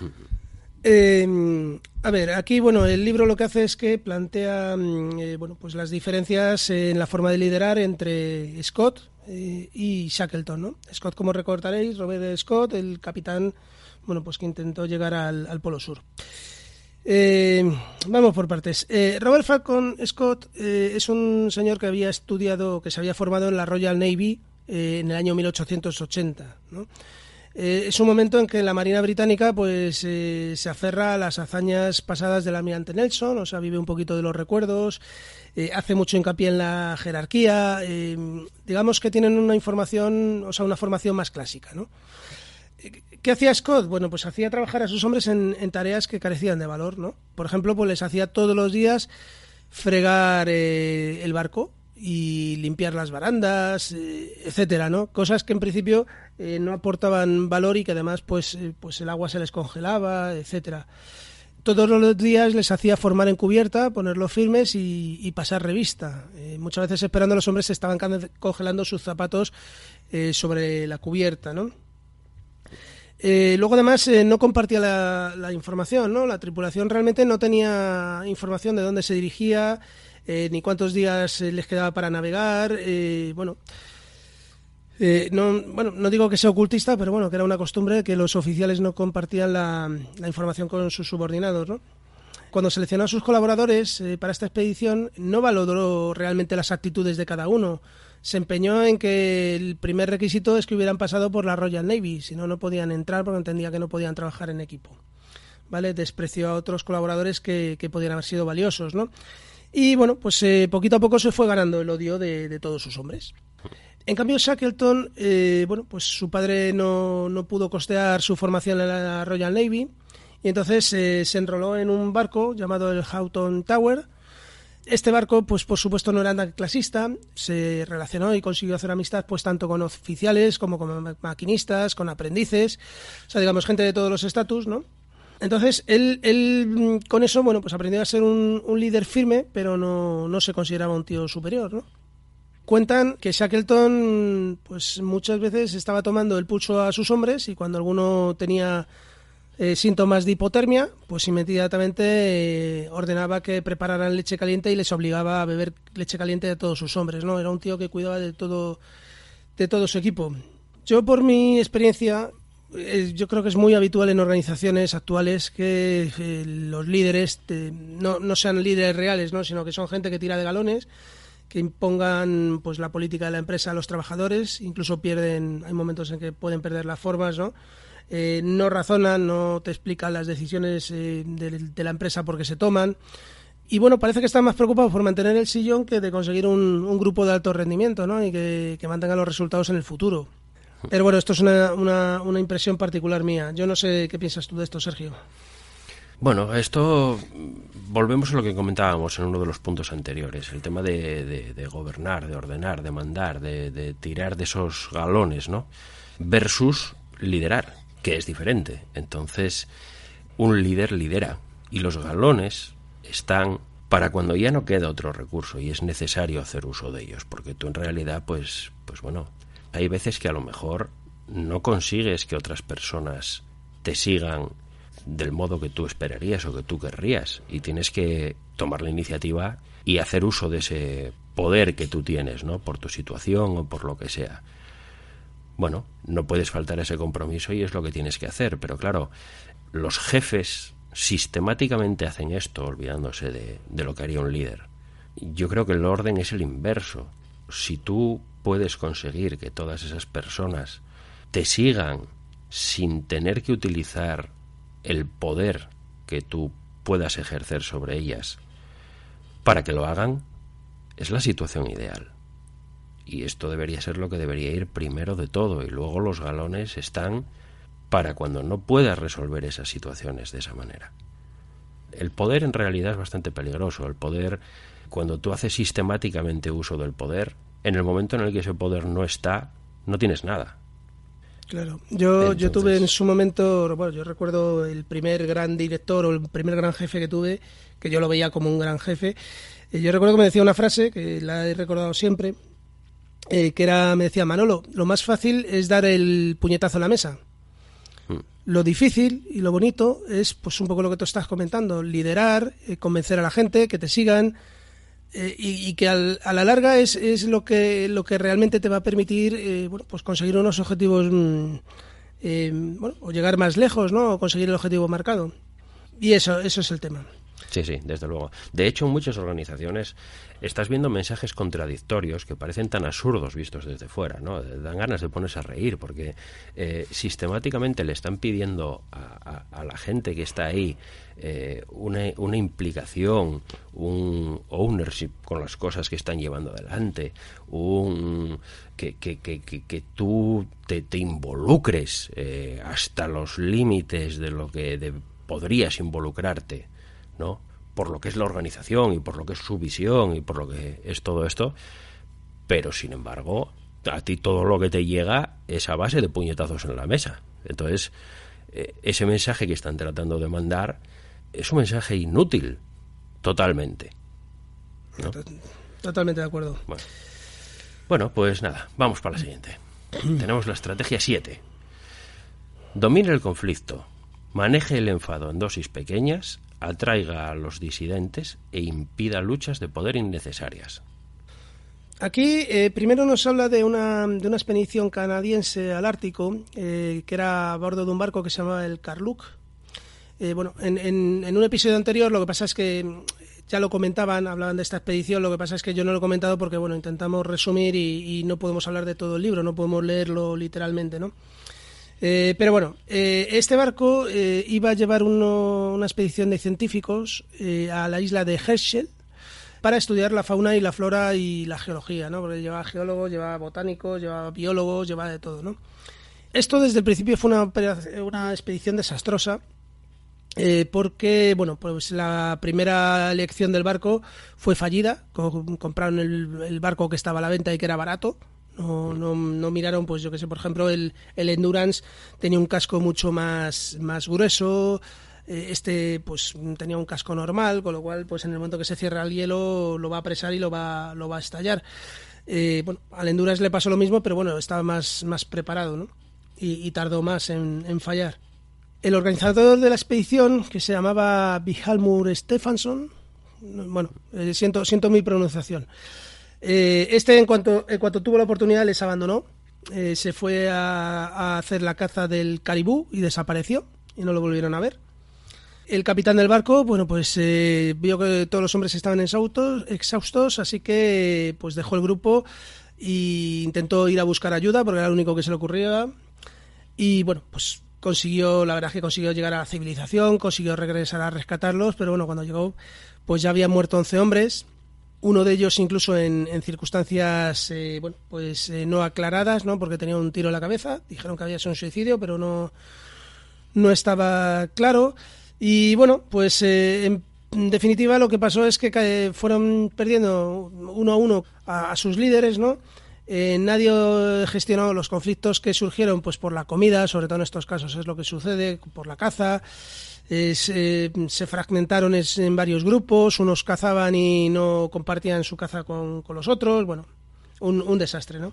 Eh, a ver, aquí bueno, el libro lo que hace es que plantea mm, eh, bueno, pues las diferencias en la forma de liderar entre Scott eh, y Shackleton, ¿no? Scott, como recordaréis, Robert Scott, el capitán, bueno, pues que intentó llegar al, Polo Sur. Eh, vamos por partes. Robert Falcon Scott es un señor que había estudiado, que se había formado en la Royal Navy en el año 1880, ¿no? Eh, es un momento en que la Marina Británica pues eh, se aferra a las hazañas pasadas del almirante Nelson, o sea, vive un poquito de los recuerdos, eh, hace mucho hincapié en la jerarquía, digamos que tienen una información, o sea, una formación más clásica, ¿no? ¿Qué hacía Scott? Bueno, pues hacía trabajar a sus hombres en, en, tareas que carecían de valor, ¿no? Por ejemplo, pues les hacía todos los días fregar el barco, y limpiar las barandas, eh, etcétera, ¿no? Cosas que en principio eh, no aportaban valor y que además pues, eh, pues el agua se les congelaba, etcétera. Todos los días les hacía formar en cubierta, ponerlos firmes y, pasar revista. muchas veces esperando los hombres se estaban congelando sus zapatos sobre la cubierta, ¿no? luego además no compartía la, la, información, ¿no? La tripulación realmente no tenía información de dónde se dirigía, eh, ni cuántos días eh, les quedaba para navegar, eh, bueno. no, bueno, no digo que sea ocultista, pero bueno, que era una costumbre que los oficiales no compartían la, información con sus subordinados, ¿no? Cuando seleccionó a sus colaboradores para esta expedición, no valoró realmente las actitudes de cada uno. Se empeñó en que el primer requisito es que hubieran pasado por la Royal Navy, si no, no podían entrar porque entendía que no podían trabajar en equipo. ¿Vale? Despreció a otros colaboradores que, que podían haber sido valiosos, ¿no? Y bueno, pues eh, poquito a poco se fue ganando el odio de, todos sus hombres. En cambio, Shackleton, eh, bueno, pues su padre no, no, pudo costear su formación en la Royal Navy y entonces eh, se enroló en un barco llamado el Houghton Tower. Este barco, pues por supuesto no era nada clasista, se relacionó y consiguió hacer amistad pues tanto con oficiales como con maquinistas, con aprendices, o sea, digamos, gente de todos los estatus, ¿no? Entonces, él, él con eso, bueno, pues aprendió a ser un, un líder firme, pero no, no se consideraba un tío superior, ¿no? Cuentan que Shackleton, pues muchas veces estaba tomando el pulso a sus hombres y cuando alguno tenía eh, síntomas de hipotermia, pues inmediatamente eh, ordenaba que prepararan leche caliente y les obligaba a beber leche caliente de todos sus hombres, ¿no? Era un tío que cuidaba de todo, de todo su equipo. Yo, por mi experiencia, yo creo que es muy habitual en organizaciones actuales que los líderes no, no sean líderes reales, ¿no? Sino que son gente que tira de galones que impongan pues la política de la empresa a los trabajadores, incluso pierden, hay momentos en que pueden perder las formas, ¿no? Eh, no razonan, no te explican las decisiones eh, de, la empresa porque se toman. Y bueno, parece que están más preocupados por mantener el sillón que de conseguir un, grupo de alto rendimiento ¿no? y que, que mantenga los resultados en el futuro. Pero bueno, esto es una, una, una impresión particular mía. Yo no sé qué piensas tú de esto, Sergio. Bueno, esto volvemos a lo que comentábamos en uno de los puntos anteriores, el tema de, de, gobernar, de ordenar, de mandar, de, de, tirar de esos galones, ¿no? Versus liderar, que es diferente. Entonces, un líder lidera y los galones están para cuando ya no queda otro recurso y es necesario hacer uso de ellos, porque tú en realidad, pues, pues bueno, hay veces que a lo mejor no consigues que otras personas te sigan del modo que tú esperarías o que tú querrías y tienes que tomar la iniciativa y hacer uso de ese poder que tú tienes, ¿no? Por tu situación o por lo que sea. Bueno, no puedes faltar ese compromiso y es lo que tienes que hacer, pero claro, los jefes sistemáticamente hacen esto olvidándose de, de lo que haría un líder. Yo creo que el orden es el inverso. Si tú puedes conseguir que todas esas personas te sigan sin tener que utilizar el poder que tú puedas ejercer sobre ellas para que lo hagan, es la situación ideal. Y esto debería ser lo que debería ir primero de todo, y luego los galones están para cuando no puedas resolver esas situaciones de esa manera. El poder en realidad es bastante peligroso. El poder, cuando tú haces sistemáticamente uso del poder, en el momento en el que ese poder no está, no tienes nada. Claro, yo, yo tuve en su momento, bueno, yo recuerdo el primer gran director o el primer gran jefe que tuve, que yo lo veía como un gran jefe. Eh, yo recuerdo que me decía una frase, que la he recordado siempre, eh, que era, me decía, Manolo, lo más fácil es dar el puñetazo en la mesa. Hmm. Lo difícil y lo bonito es, pues un poco lo que tú estás comentando, liderar, eh, convencer a la gente, que te sigan, eh, y, que a la larga es, es, lo que lo que realmente te va a permitir eh, bueno, pues conseguir unos objetivos mm, eh, bueno, o llegar más lejos no o conseguir el objetivo marcado. Y eso eso es el tema Sí, sí, desde luego. De hecho, en muchas organizaciones estás viendo mensajes contradictorios que parecen tan absurdos vistos desde fuera, ¿no? Dan ganas de ponerse a reír porque eh, sistemáticamente le están pidiendo a, la gente que está ahí eh, una, implicación, un ownership con las cosas que están llevando adelante, un que, que, que, que tú te, te involucres eh, hasta los límites de lo que de, podrías involucrarte ¿no? Por lo que es la organización y por lo que es su visión y por lo que es todo esto, pero sin embargo, a ti todo lo que te llega es a base de puñetazos en la mesa. Entonces, eh, ese mensaje que están tratando de mandar es un mensaje inútil, totalmente. Totalmente de acuerdo. Bueno. bueno, pues nada, vamos para la siguiente. Tenemos la estrategia 7. Domine el conflicto, maneje el enfado en dosis pequeñas, atraiga a los disidentes e impida luchas de poder innecesarias. Aquí eh, primero nos habla de una, de una expedición canadiense al Ártico, eh, que era a bordo de un barco que se llamaba el Carluc. Eh, bueno, en, un episodio anterior lo que pasa es que ya lo comentaban, hablaban de esta expedición, lo que pasa es que yo no lo he comentado porque, bueno, intentamos resumir y, y no podemos hablar de todo el libro, no podemos leerlo literalmente, ¿no? Eh, pero bueno, eh, este barco eh, iba a llevar una expedición de científicos a la isla de Herschel, para estudiar la fauna y la flora y la geología, ¿no? Porque llevaba geólogos, llevaba botánicos, llevaba biólogos, llevaba de todo, ¿no? Esto desde el principio fue una, una expedición desastrosa porque bueno pues la primera elección del barco fue fallida Co- compraron el barco que estaba a la venta y que era barato no, no, no miraron pues yo que sé por ejemplo el, el endurance tenía un casco mucho más más grueso eh, este pues tenía un casco normal con lo cual pues en el momento que se cierra el hielo lo va a apresar y lo va lo va a estallar Eh, bueno al endurance le pasó lo mismo pero bueno estaba más más preparado no y, tardó más en, en fallar el organizador de la expedición, que se llamaba Vihalmur Stefansson, no, bueno, eh, siento, siento mi pronunciación. Eh, este, en cuanto, tuvo la oportunidad, les abandonó. Eh, se fue a, a hacer la caza del caribú y desapareció y no lo volvieron a ver. El capitán del barco, bueno, pues eh, vio que todos los hombres estaban exhaustos, exhaustos, así que pues dejó el grupo e intentó ir a buscar ayuda porque era lo único que se le ocurría. Y bueno, pues consiguió, la verdad es que consiguió llegar a la civilización, consiguió regresar a rescatarlos, pero bueno, cuando llegó, pues ya habían muerto 11 hombres, uno de ellos incluso en, en circunstancias, eh, bueno, pues eh, no aclaradas, ¿no? Porque tenía un tiro en la cabeza, dijeron que había sido un suicidio, pero no, no estaba claro. Y bueno, pues eh, en definitiva lo que pasó es que fueron perdiendo uno a uno a, a sus líderes, ¿no? Eh, nadie gestionó los conflictos que surgieron pues por la comida, sobre todo en estos casos es lo que sucede, por la caza. Eh, se, fragmentaron en varios grupos, unos cazaban y no compartían su caza con, los otros, bueno, un, un desastre, ¿no?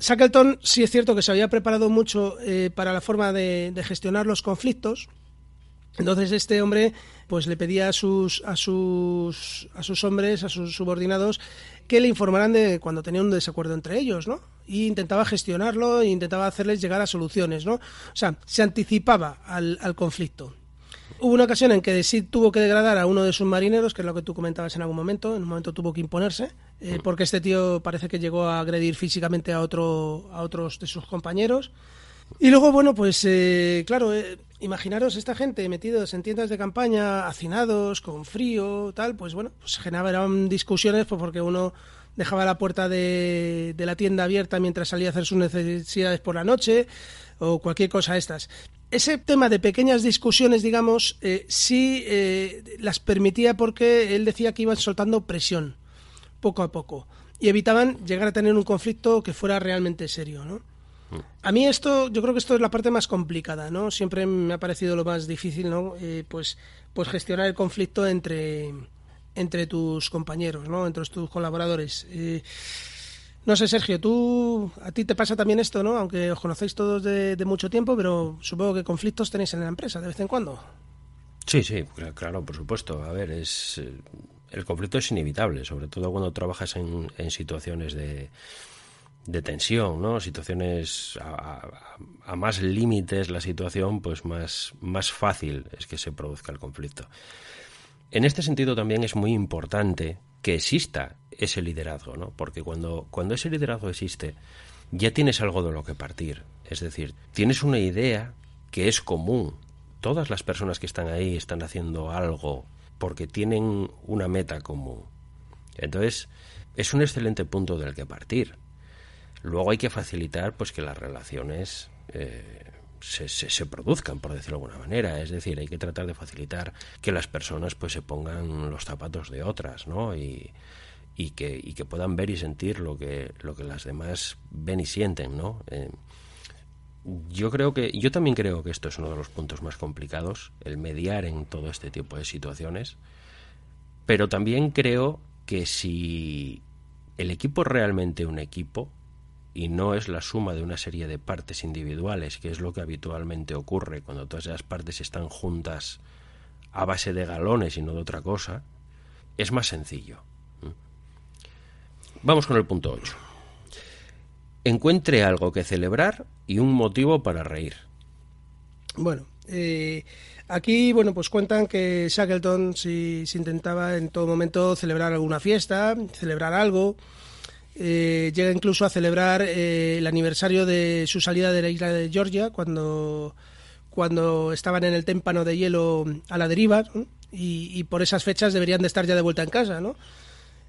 Shackleton sí es cierto que se había preparado mucho eh, para la forma de, gestionar los conflictos, entonces este hombre pues le pedía a sus a sus a sus hombres, a sus subordinados que le informaran de cuando tenía un desacuerdo entre ellos, ¿no? Y intentaba gestionarlo e intentaba hacerles llegar a soluciones, ¿no? O sea, se anticipaba al conflicto. Hubo una ocasión en que sí tuvo que degradar a uno de sus marineros, que es lo que tú comentabas en algún momento, en un momento tuvo que imponerse, eh, porque este tío parece que llegó a agredir físicamente a otro a otros de sus compañeros. Y luego, bueno, pues eh, claro, eh, imaginaros esta gente metidos en tiendas de campaña, hacinados, con frío, tal, pues bueno, pues generaban discusiones pues porque uno dejaba la puerta de, de la tienda abierta mientras salía a hacer sus necesidades por la noche o cualquier cosa de estas. Ese tema de pequeñas discusiones, digamos, eh, sí eh, las permitía porque él decía que iban soltando presión poco a poco y evitaban llegar a tener un conflicto que fuera realmente serio, ¿no? A mí esto, yo creo que esto es la parte más complicada, ¿no? Siempre me ha parecido lo más difícil, ¿no? Eh, pues, pues gestionar el conflicto entre, entre tus compañeros, ¿no? Entre tus colaboradores. No sé, Sergio, tú, a ti te pasa también esto, ¿no? Aunque os conocéis todos de, mucho tiempo, pero supongo que conflictos tenéis en la empresa de vez en cuando. Sí, sí, cl- claro, por supuesto. A ver, es eh, el conflicto es inevitable, sobre todo cuando trabajas en, situaciones de, de tensión, ¿no? Situaciones a, a- a más límites la situación, pues más, más fácil es que se produzca el conflicto. En este sentido también es muy importante que exista ese liderazgo, ¿no? Porque cuando, cuando ese liderazgo existe, ya tienes algo de lo que partir. Es decir, tienes una idea que es común. Todas las personas que están ahí están haciendo algo porque tienen una meta común. Entonces, es un excelente punto del que partir. Luego hay que facilitar pues que las relaciones eh, se, se, produzcan, por decirlo de alguna manera. Es decir, hay que tratar de facilitar que las personas pues se pongan los zapatos de otras, ¿no? Y que, y que puedan ver y sentir lo que, lo que las demás ven y sienten, ¿no? Eh, yo creo que, yo también creo que esto es uno de los puntos más complicados, el mediar en todo este tipo de situaciones. Pero también creo que si el equipo es realmente un equipo y no es la suma de una serie de partes individuales, que es lo que habitualmente ocurre cuando todas esas partes están juntas a base de galones y no de otra cosa, es más sencillo. Vamos con el punto 8. Encuentre algo que celebrar y un motivo para reír. Bueno, eh, aquí, bueno, pues cuentan que Shackleton si, intentaba en todo momento celebrar alguna fiesta, celebrar algo. Eh, llega incluso a celebrar eh, el aniversario de su salida de la isla de Georgia cuando, cuando estaban en el témpano de hielo a la deriva. y, y por esas fechas deberían de estar ya de vuelta en casa, ¿no?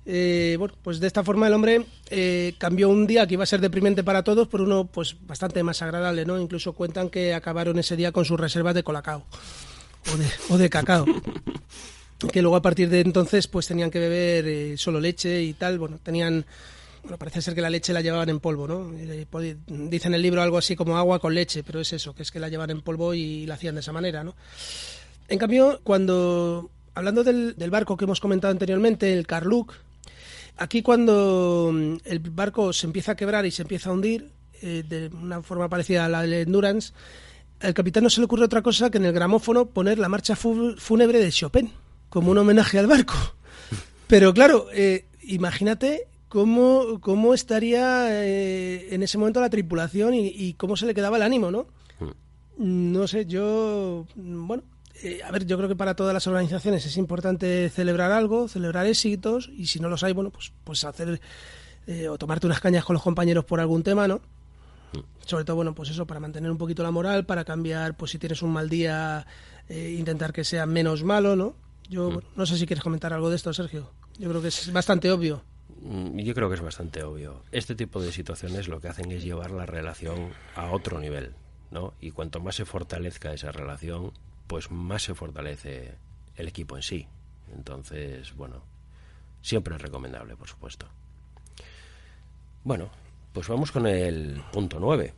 Eh, bueno, pues de esta forma el hombre eh, cambió un día que iba a ser deprimente para todos por uno pues bastante más agradable, ¿no? Incluso cuentan que acabaron ese día con sus reservas de colacao o de, o de cacao. que luego a partir de entonces pues tenían que beber eh, solo leche y tal, bueno, tenían bueno, parece ser que la leche la llevaban en polvo, ¿no? Eh, Dice en el libro algo así como agua con leche, pero es eso, que es que la llevan en polvo y la hacían de esa manera, ¿no? En cambio, cuando hablando del, del barco que hemos comentado anteriormente, el Carluc, aquí cuando mm, el barco se empieza a quebrar y se empieza a hundir eh, de una forma parecida a la del Endurance, al capitán no se le ocurre otra cosa que en el gramófono poner la marcha fúnebre de Chopin como un homenaje al barco. Pero claro, eh, imagínate cómo, cómo estaría eh, en ese momento la tripulación y, y cómo se le quedaba el ánimo, ¿no? No sé, yo, bueno, eh, a ver, yo creo que para todas las organizaciones es importante celebrar algo, celebrar éxitos, y si no los hay, bueno, pues, pues hacer eh, o tomarte unas cañas con los compañeros por algún tema, ¿no? Sobre todo, bueno, pues eso, para mantener un poquito la moral, para cambiar, pues si tienes un mal día, eh, intentar que sea menos malo, ¿no? Yo bueno, no sé si quieres comentar algo de esto, Sergio. Yo creo que es bastante obvio. Mm, Yo creo que es bastante obvio. Este tipo de situaciones lo que hacen es llevar la relación a otro nivel, ¿no? Y cuanto más se fortalezca esa relación, pues más se fortalece el equipo en sí. Entonces, bueno, siempre es recomendable, por supuesto. Bueno, pues vamos con el punto 9.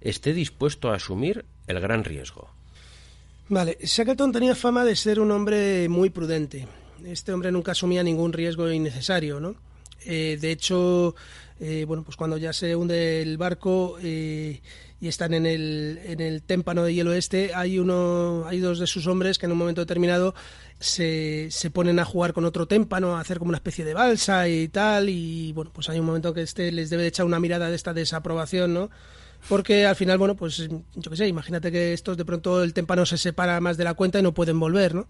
Esté dispuesto a asumir el gran riesgo. Vale, Shackleton tenía fama de ser un hombre muy prudente. Este hombre nunca asumía ningún riesgo innecesario, ¿no? Eh, de hecho, eh, bueno, pues cuando ya se hunde el barco eh, y están en el, en el témpano de hielo este, hay uno, hay dos de sus hombres que en un momento determinado se, se ponen a jugar con otro témpano, a hacer como una especie de balsa y tal, y bueno, pues hay un momento que este les debe de echar una mirada de esta desaprobación, ¿no? Porque al final, bueno, pues yo qué sé, imagínate que estos de pronto el témpano se separa más de la cuenta y no pueden volver, ¿no?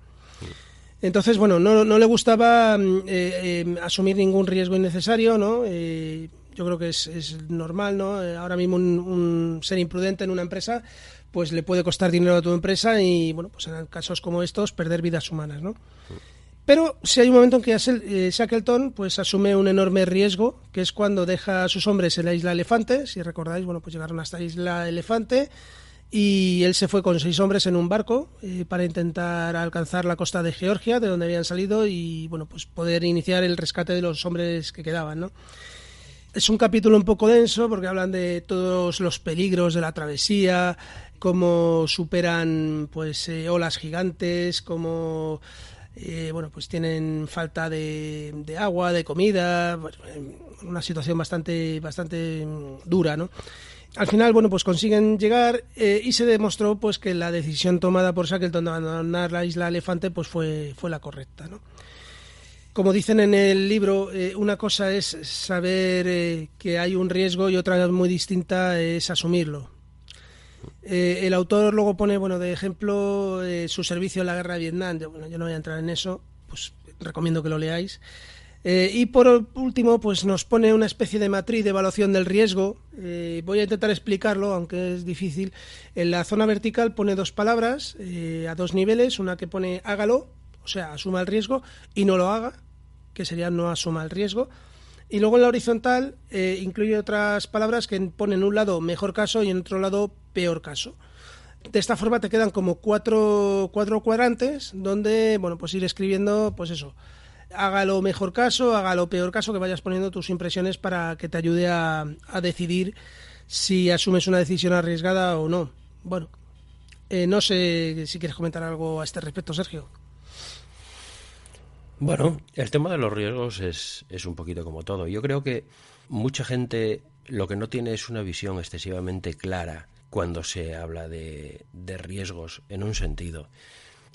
Entonces, bueno, no, no le gustaba mm, eh, eh, asumir ningún riesgo innecesario, ¿no? Eh, yo creo que es, es normal, ¿no? Eh, ahora mismo un, un ser imprudente en una empresa, pues le puede costar dinero a tu empresa y, bueno, pues en casos como estos, perder vidas humanas, ¿no? Pero si hay un momento en que Asel- eh, Shackleton pues asume un enorme riesgo, que es cuando deja a sus hombres en la isla Elefante. Si recordáis, bueno, pues llegaron hasta la isla Elefante y él se fue con seis hombres en un barco eh, para intentar alcanzar la costa de Georgia, de donde habían salido, y bueno, pues poder iniciar el rescate de los hombres que quedaban, ¿no? Es un capítulo un poco denso porque hablan de todos los peligros de la travesía, cómo superan pues eh, olas gigantes, cómo eh, bueno pues tienen falta de, agua, de comida, una situación bastante bastante mm, dura, ¿no? Al final, bueno, pues consiguen llegar eh, y se demostró pues que la decisión tomada por Shackleton de abandonar la isla Elefante pues fue, fue la correcta, ¿no? Como dicen en el libro, eh, una cosa es saber eh, que hay un riesgo y otra muy distinta es asumirlo. Eh, el autor luego pone, bueno, de ejemplo, su servicio en la guerra de Vietnam. Yo, bueno, yo no voy a entrar en eso, pues recomiendo que lo leáis. Y por último, pues nos pone una especie de matriz de evaluación del riesgo. Voy a intentar explicarlo, aunque es difícil. En la zona vertical pone dos palabras a dos niveles, una que pone hágalo, o sea, asuma el riesgo, y no lo haga, que sería no asuma el riesgo. Y luego en la horizontal eh, incluye otras palabras que ponen en un lado mejor caso y en otro lado peor caso. De esta forma te quedan como cuatro, cuatro cuadrantes donde, bueno, pues ir escribiendo, pues eso, hágalo mejor caso, hágalo peor caso, que vayas poniendo tus impresiones para que te ayude a, a decidir si asumes una decisión arriesgada o no. Bueno, eh, no sé si quieres comentar algo a este respecto, Sergio. Bueno, el tema de los riesgos es, es un poquito como todo. Yo creo que mucha gente lo que no tiene es una visión excesivamente clara cuando se habla de, de riesgos en un sentido.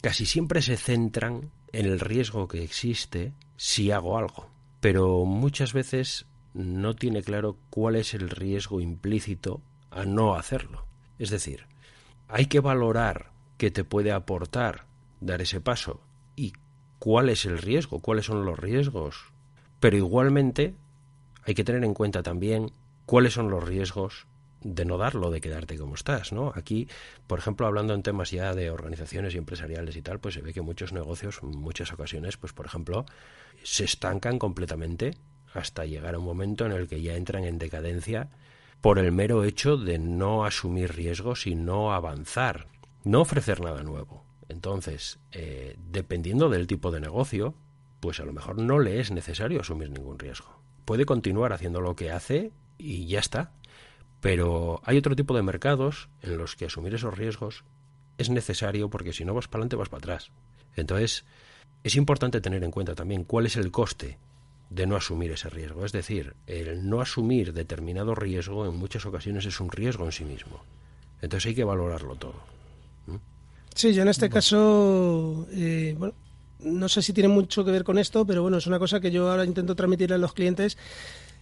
Casi siempre se centran en el riesgo que existe si hago algo, pero muchas veces no tiene claro cuál es el riesgo implícito a no hacerlo. Es decir, hay que valorar qué te puede aportar dar ese paso cuál es el riesgo, cuáles son los riesgos. Pero igualmente hay que tener en cuenta también cuáles son los riesgos de no darlo, de quedarte como estás, ¿no? Aquí, por ejemplo, hablando en temas ya de organizaciones y empresariales y tal, pues se ve que muchos negocios, en muchas ocasiones, pues por ejemplo, se estancan completamente hasta llegar a un momento en el que ya entran en decadencia por el mero hecho de no asumir riesgos y no avanzar, no ofrecer nada nuevo. Entonces, eh, dependiendo del tipo de negocio, pues a lo mejor no le es necesario asumir ningún riesgo. Puede continuar haciendo lo que hace y ya está. Pero hay otro tipo de mercados en los que asumir esos riesgos es necesario porque si no vas para adelante vas para atrás. Entonces, es importante tener en cuenta también cuál es el coste de no asumir ese riesgo. Es decir, el no asumir determinado riesgo en muchas ocasiones es un riesgo en sí mismo. Entonces hay que valorarlo todo. Sí, yo en este caso, eh, bueno, no sé si tiene mucho que ver con esto, pero bueno, es una cosa que yo ahora intento transmitirle a los clientes.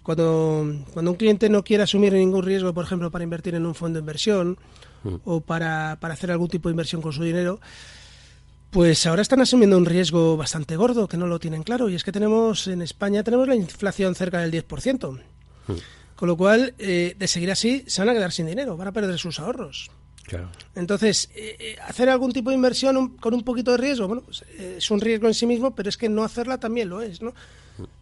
Cuando, cuando un cliente no quiere asumir ningún riesgo, por ejemplo, para invertir en un fondo de inversión Mm. o para, para hacer algún tipo de inversión con su dinero, pues ahora están asumiendo un riesgo bastante gordo que no lo tienen claro. Y es que tenemos en España tenemos la inflación cerca del 10%. Con lo cual, eh, de seguir así, se van a quedar sin dinero, van a perder sus ahorros. Claro. Entonces, eh, eh, hacer algún tipo de inversión un- con un poquito de riesgo, bueno, pues, eh, es un riesgo en sí mismo, pero es que no hacerla también lo es, ¿no?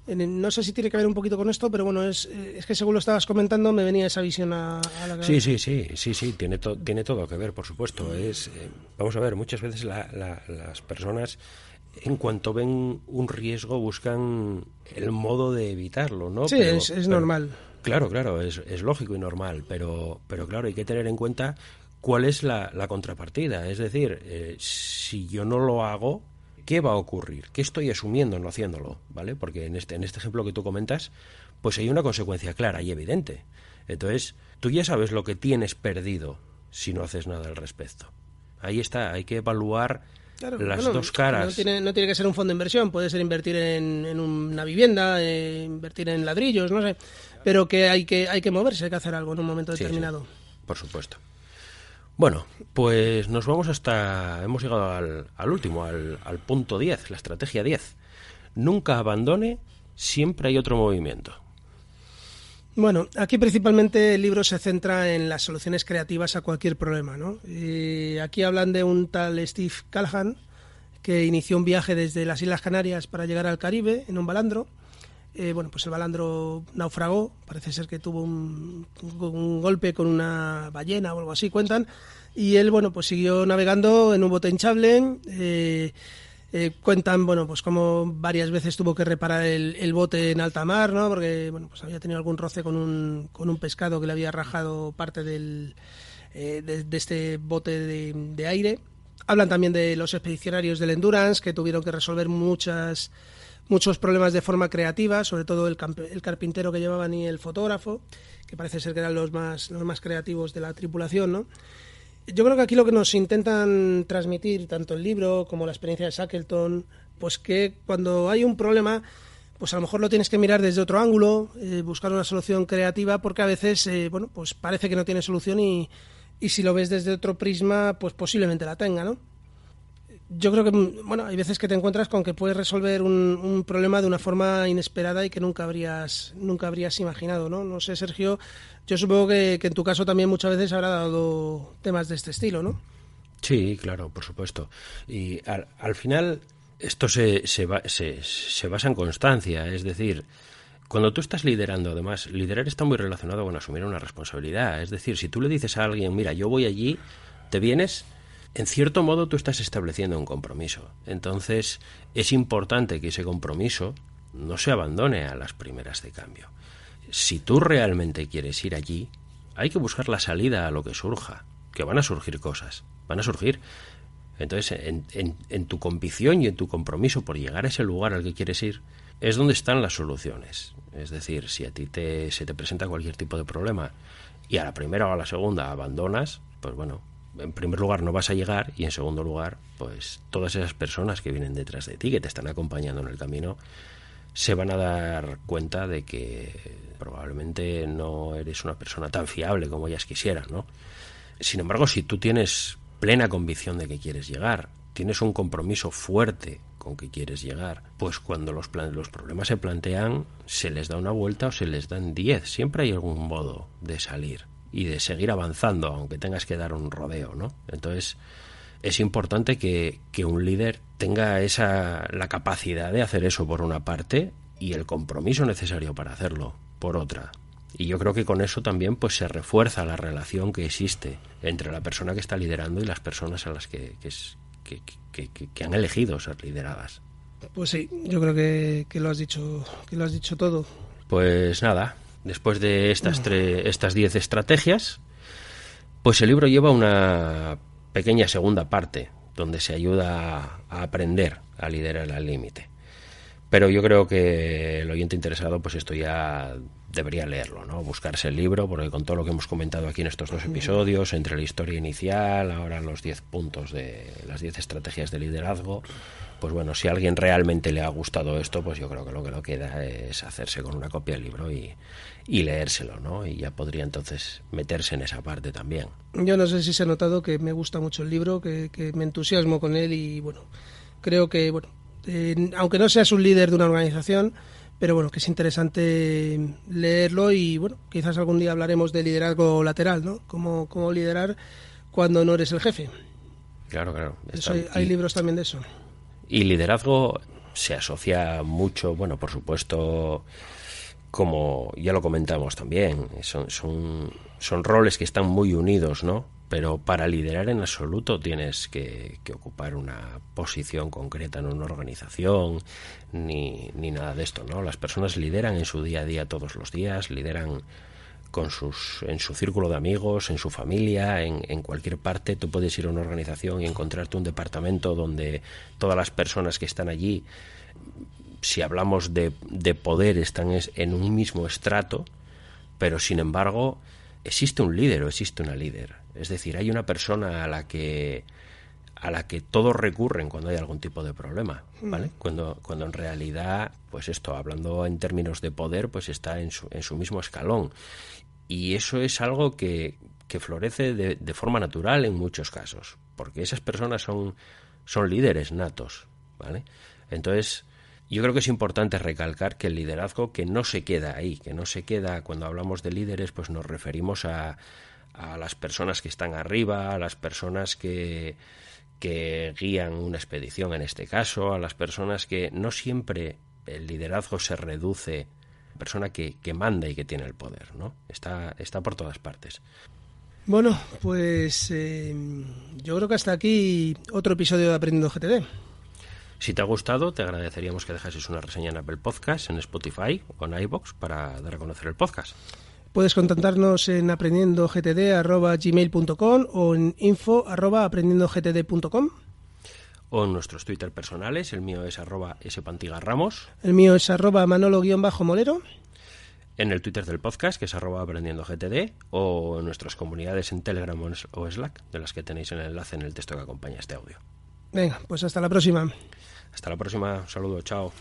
En- no sé si tiene que ver un poquito con esto, pero bueno, es, es que según lo estabas comentando me venía esa visión a, a la Sí, cabeza. sí, sí, sí, sí, tiene, to- tiene todo que ver, por supuesto. Es, eh, vamos a ver, muchas veces la- la- las personas, en cuanto ven un riesgo, buscan el modo de evitarlo, ¿no? Sí, es- es normal. Claro, claro, es, es lógico y normal, pero, pero claro, hay que tener en cuenta cuál es la, la contrapartida. Es decir, eh, si yo no lo hago, ¿qué va a ocurrir? ¿Qué estoy asumiendo no haciéndolo? ¿Vale? Porque en este, en este ejemplo que tú comentas, pues hay una consecuencia clara y evidente. Entonces, tú ya sabes lo que tienes perdido si no haces nada al respecto. Ahí está, hay que evaluar Claro, las bueno, dos caras. No tiene, no tiene que ser un fondo de inversión, puede ser invertir en, en una vivienda, eh, invertir en ladrillos, no sé, pero que hay que hay que moverse, hay que hacer algo en un momento Sí, sí, determinado. por supuesto. Bueno, pues nos vamos hasta. Hemos llegado al, al último, al, al punto 10, la estrategia 10. Nunca abandone, siempre hay otro movimiento. Bueno, aquí principalmente el libro se centra en las soluciones creativas a cualquier problema, ¿no? Y aquí hablan de un tal Steve Callahan que inició un viaje desde las Islas Canarias para llegar al Caribe en un balandro. Eh, bueno, pues el balandro naufragó, parece ser que tuvo un, golpe con una ballena o algo así, cuentan, y él, bueno, pues siguió navegando en un bote hinchable. eh, eh, cuentan, bueno, pues como varias veces tuvo que reparar el, el bote en alta mar, ¿no? Porque, bueno, pues había tenido algún roce con un, con un pescado que le había rajado parte del, eh, de, de este bote de, de aire. Hablan también de los expedicionarios del Endurance, que tuvieron que resolver muchas muchos problemas de forma creativa, sobre todo el, el carpintero que llevaban y el fotógrafo, que parece ser que eran los más, los más creativos de la tripulación, ¿no? Yo creo que aquí lo que nos intentan transmitir, tanto el libro como la experiencia de Shackleton, pues que cuando hay un problema, pues a lo mejor lo tienes que mirar desde otro ángulo, eh, buscar una solución creativa, porque a veces, eh, bueno, pues parece que no tiene solución y, y si lo ves desde otro prisma, pues posiblemente la tenga, ¿no? Yo creo que, mm, bueno, hay veces que te encuentras con que puedes resolver un, un problema de una forma inesperada y que nunca habrías, nunca habrías imaginado, ¿no? No sé, Sergio, yo supongo que, en tu caso también muchas veces habrá dado temas de este estilo, ¿no? Sí, claro, por supuesto. Y al, al final esto se, se, ba- se, se basa en constancia, es decir, cuando tú estás liderando, además, liderar está muy relacionado con asumir una responsabilidad. Es decir, si tú le dices a alguien, mira, yo voy allí, te vienes, en cierto modo tú estás estableciendo un compromiso. Entonces, es importante que ese compromiso no se abandone a las primeras de cambio. Si tú realmente quieres ir allí, hay que buscar la salida a lo que surja, que van a surgir cosas, van a surgir. Entonces, en, en- en tu convicción y en tu compromiso por llegar a ese lugar al que quieres ir, es donde están las soluciones. Es decir, si a ti te, se te presenta cualquier tipo de problema y a la primera o a la segunda abandonas, pues bueno, en primer lugar no vas a llegar y en segundo lugar, pues todas esas personas que vienen detrás de ti, que te están acompañando en el camino, se van a dar cuenta de que probablemente no eres una persona tan fiable como ellas quisieran, ¿no? Sin embargo, si tú tienes plena convicción de que quieres llegar, tienes un compromiso fuerte con que quieres llegar, pues cuando los, plan- los problemas se plantean, se les da una vuelta o se les dan diez. Siempre hay algún modo de salir. Y de seguir avanzando, aunque tengas que dar un rodeo, ¿no? Entonces, es importante que, que un líder tenga esa, la capacidad de hacer eso por una parte y el compromiso necesario para hacerlo por otra. Y yo creo que con eso también pues se refuerza la relación que existe entre la persona que está liderando y las personas a las que, que, es- que- que- que- que han elegido ser lideradas. Pues sí, yo creo que, que lo has dicho, que lo has dicho todo. Pues nada, después de estas tre- estas 10 estrategias, pues el libro lleva una pequeña segunda parte donde se ayuda a aprender a liderar al límite. Pero yo creo que el oyente interesado, pues esto ya debería leerlo, ¿no? Buscarse el libro, porque con todo lo que hemos comentado aquí en estos dos episodios, entre la historia inicial, ahora los 10 puntos de las 10 estrategias de liderazgo, pues bueno, si a alguien realmente le ha gustado esto, pues yo creo que lo que lo queda es hacerse con una copia del libro y, y leérselo, ¿no? Y ya podría entonces meterse en esa parte también. Yo no sé si se ha notado que me gusta mucho el libro, que, que me entusiasmo con él y bueno, creo que bueno, eh, aunque no seas un líder de una organización, pero bueno, que es interesante leerlo y bueno, quizás algún día hablaremos de liderazgo lateral, ¿no? Cómo, cómo liderar cuando no eres el jefe. Claro, claro. Eso hay, libros también de eso. Y liderazgo se asocia mucho, bueno, por supuesto, como ya lo comentamos también, son, son, son roles que están muy unidos, ¿no? Pero para liderar en absoluto tienes que, ocupar una posición concreta en una organización, ni, ni nada de esto, ¿no? Las personas lideran en su día a día todos los días, lideran con sus, en su círculo de amigos, en su familia, en, en cualquier parte. Tú puedes ir a una organización y encontrarte un departamento donde todas las personas que están allí, si hablamos de, de poder, están es- en un mismo estrato, pero sin embargo existe un líder o existe una líder. Es decir, hay una persona a la que a la que todos recurren cuando hay algún tipo de problema, ¿vale? Cuando, cuando en realidad, pues esto, hablando en términos de poder, pues está en su, en su mismo escalón. Y eso es algo que, que florece de, de forma natural en muchos casos, porque esas personas son, son líderes natos, ¿vale? Entonces, yo creo que es importante recalcar que el liderazgo que no se queda ahí, que no se queda cuando hablamos de líderes, pues nos referimos a, a las personas que están arriba, a las personas que, que guían una expedición en este caso, a las personas que no siempre el liderazgo se reduce a la persona que, que manda y que tiene el poder, ¿no? Está, está por todas partes. Bueno, pues eh, yo creo que hasta aquí otro episodio de Aprendiendo GTD. Si te ha gustado, te agradeceríamos que dejases una reseña en Apple Podcast, en Spotify o en iBox para dar a conocer el podcast. Puedes contactarnos en aprendiendogtd.gmail.com o en info.aprendiendogtd.com. O en nuestros Twitter personales, el mío es arroba spantigarramos, El mío es arroba manolo-molero. en el Twitter del podcast, que es arroba aprendiendo GTD, o en nuestras comunidades en Telegram o Slack, de las que tenéis el enlace en el texto que acompaña este audio. Venga, pues hasta la próxima. Hasta la próxima, un saludo, chao.